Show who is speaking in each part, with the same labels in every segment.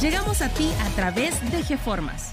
Speaker 1: Llegamos a ti a través de GeFormas.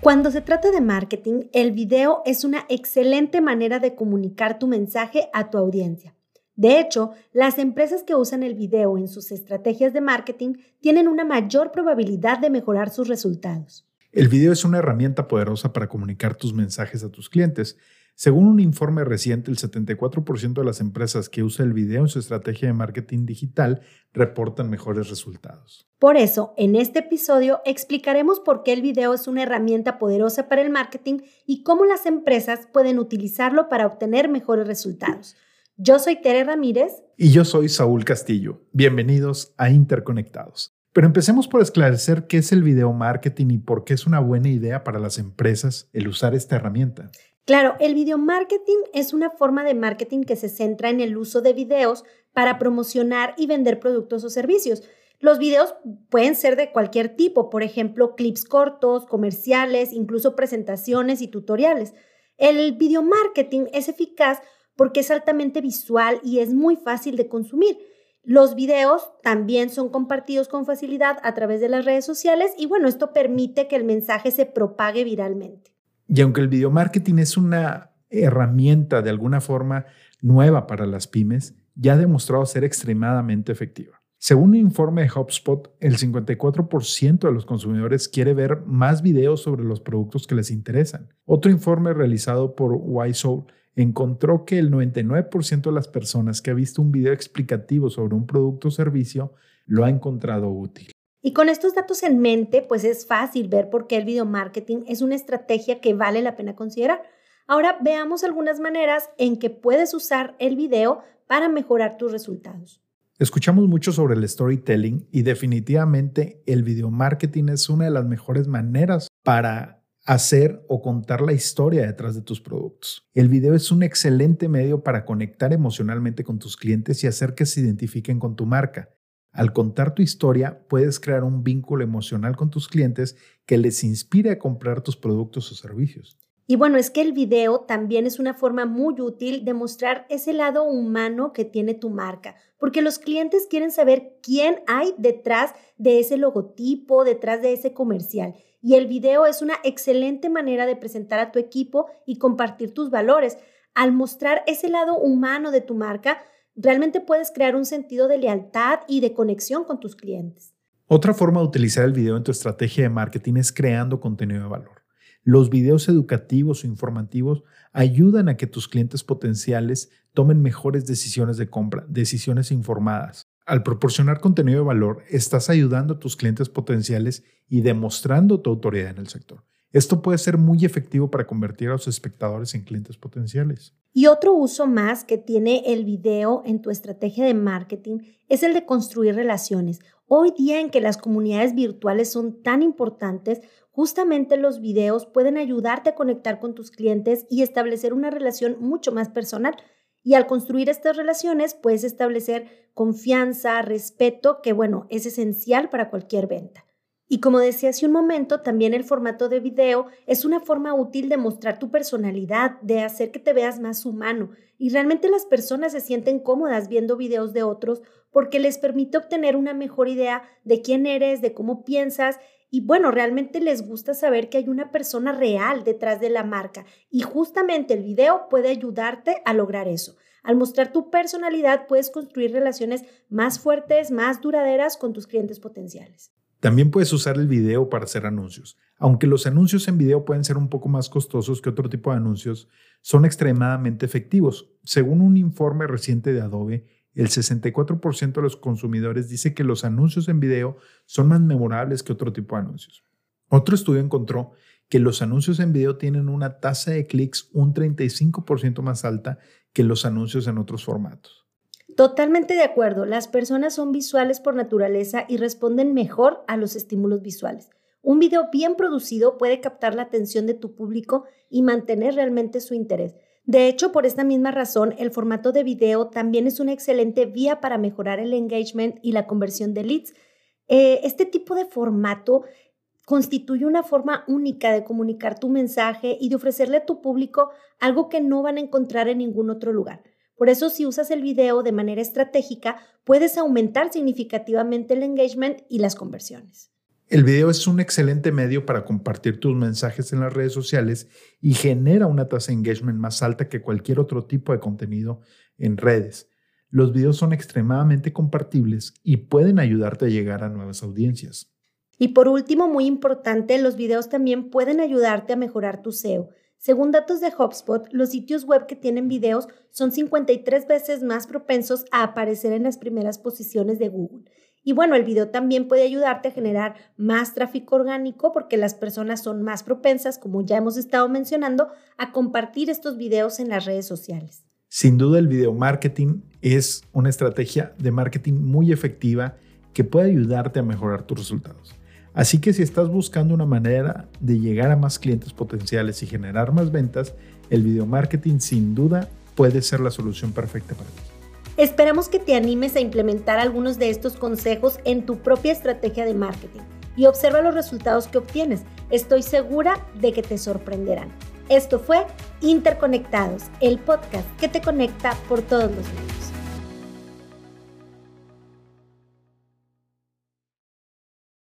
Speaker 2: Cuando se trata de marketing, el video es una excelente manera de comunicar tu mensaje a tu audiencia. De hecho, las empresas que usan el video en sus estrategias de marketing tienen una mayor probabilidad de mejorar sus resultados.
Speaker 3: El video es una herramienta poderosa para comunicar tus mensajes a tus clientes. Según un informe reciente, el 74% de las empresas que usan el video en su estrategia de marketing digital reportan mejores resultados.
Speaker 2: Por eso, en este episodio explicaremos por qué el video es una herramienta poderosa para el marketing y cómo las empresas pueden utilizarlo para obtener mejores resultados. Yo soy Tere Ramírez.
Speaker 3: Y yo soy Saúl Castillo. Bienvenidos a Interconectados. Pero empecemos por esclarecer qué es el video marketing y por qué es una buena idea para las empresas el usar esta herramienta.
Speaker 2: Claro, el video marketing es una forma de marketing que se centra en el uso de videos para promocionar y vender productos o servicios. Los videos pueden ser de cualquier tipo, por ejemplo, clips cortos, comerciales, incluso presentaciones y tutoriales. El video marketing es eficaz porque es altamente visual y es muy fácil de consumir. Los videos también son compartidos con facilidad a través de las redes sociales y bueno, esto permite que el mensaje se propague viralmente.
Speaker 3: Y aunque el video marketing es una herramienta de alguna forma nueva para las pymes, ya ha demostrado ser extremadamente efectiva. Según un informe de HubSpot, el 54% de los consumidores quiere ver más videos sobre los productos que les interesan. Otro informe realizado por YSoul encontró que el 99% de las personas que ha visto un video explicativo sobre un producto o servicio lo ha encontrado útil.
Speaker 2: Y con estos datos en mente, pues es fácil ver por qué el video marketing es una estrategia que vale la pena considerar. Ahora veamos algunas maneras en que puedes usar el video para mejorar tus resultados.
Speaker 3: Escuchamos mucho sobre el storytelling y definitivamente el video marketing es una de las mejores maneras para hacer o contar la historia detrás de tus productos. El video es un excelente medio para conectar emocionalmente con tus clientes y hacer que se identifiquen con tu marca. Al contar tu historia, puedes crear un vínculo emocional con tus clientes que les inspire a comprar tus productos o servicios.
Speaker 2: Y bueno, es que el video también es una forma muy útil de mostrar ese lado humano que tiene tu marca, porque los clientes quieren saber quién hay detrás de ese logotipo, detrás de ese comercial. Y el video es una excelente manera de presentar a tu equipo y compartir tus valores. Al mostrar ese lado humano de tu marca, realmente puedes crear un sentido de lealtad y de conexión con tus clientes.
Speaker 3: Otra forma de utilizar el video en tu estrategia de marketing es creando contenido de valor. Los videos educativos o informativos ayudan a que tus clientes potenciales tomen mejores decisiones de compra, decisiones informadas. Al proporcionar contenido de valor, estás ayudando a tus clientes potenciales y demostrando tu autoridad en el sector. Esto puede ser muy efectivo para convertir a los espectadores en clientes potenciales.
Speaker 2: Y otro uso más que tiene el video en tu estrategia de marketing es el de construir relaciones. Hoy día en que las comunidades virtuales son tan importantes, Justamente los videos pueden ayudarte a conectar con tus clientes y establecer una relación mucho más personal. Y al construir estas relaciones puedes establecer confianza, respeto, que bueno, es esencial para cualquier venta. Y como decía hace un momento, también el formato de video es una forma útil de mostrar tu personalidad, de hacer que te veas más humano. Y realmente las personas se sienten cómodas viendo videos de otros porque les permite obtener una mejor idea de quién eres, de cómo piensas y bueno, realmente les gusta saber que hay una persona real detrás de la marca y justamente el video puede ayudarte a lograr eso. Al mostrar tu personalidad puedes construir relaciones más fuertes, más duraderas con tus clientes potenciales.
Speaker 3: También puedes usar el video para hacer anuncios. Aunque los anuncios en video pueden ser un poco más costosos que otro tipo de anuncios, son extremadamente efectivos. Según un informe reciente de Adobe, el 64% de los consumidores dice que los anuncios en video son más memorables que otro tipo de anuncios. Otro estudio encontró que los anuncios en video tienen una tasa de clics un 35% más alta que los anuncios en otros formatos.
Speaker 2: Totalmente de acuerdo, las personas son visuales por naturaleza y responden mejor a los estímulos visuales. Un video bien producido puede captar la atención de tu público y mantener realmente su interés. De hecho, por esta misma razón, el formato de video también es una excelente vía para mejorar el engagement y la conversión de leads. Eh, este tipo de formato constituye una forma única de comunicar tu mensaje y de ofrecerle a tu público algo que no van a encontrar en ningún otro lugar. Por eso, si usas el video de manera estratégica, puedes aumentar significativamente el engagement y las conversiones.
Speaker 3: El video es un excelente medio para compartir tus mensajes en las redes sociales y genera una tasa de engagement más alta que cualquier otro tipo de contenido en redes. Los videos son extremadamente compartibles y pueden ayudarte a llegar a nuevas audiencias.
Speaker 2: Y por último, muy importante, los videos también pueden ayudarte a mejorar tu SEO. Según datos de HubSpot, los sitios web que tienen videos son 53 veces más propensos a aparecer en las primeras posiciones de Google. Y bueno, el video también puede ayudarte a generar más tráfico orgánico porque las personas son más propensas, como ya hemos estado mencionando, a compartir estos videos en las redes sociales.
Speaker 3: Sin duda el video marketing es una estrategia de marketing muy efectiva que puede ayudarte a mejorar tus resultados. Así que si estás buscando una manera de llegar a más clientes potenciales y generar más ventas, el video marketing sin duda puede ser la solución perfecta para ti.
Speaker 2: Esperamos que te animes a implementar algunos de estos consejos en tu propia estrategia de marketing y observa los resultados que obtienes. Estoy segura de que te sorprenderán. Esto fue Interconectados, el podcast que te conecta por todos los medios.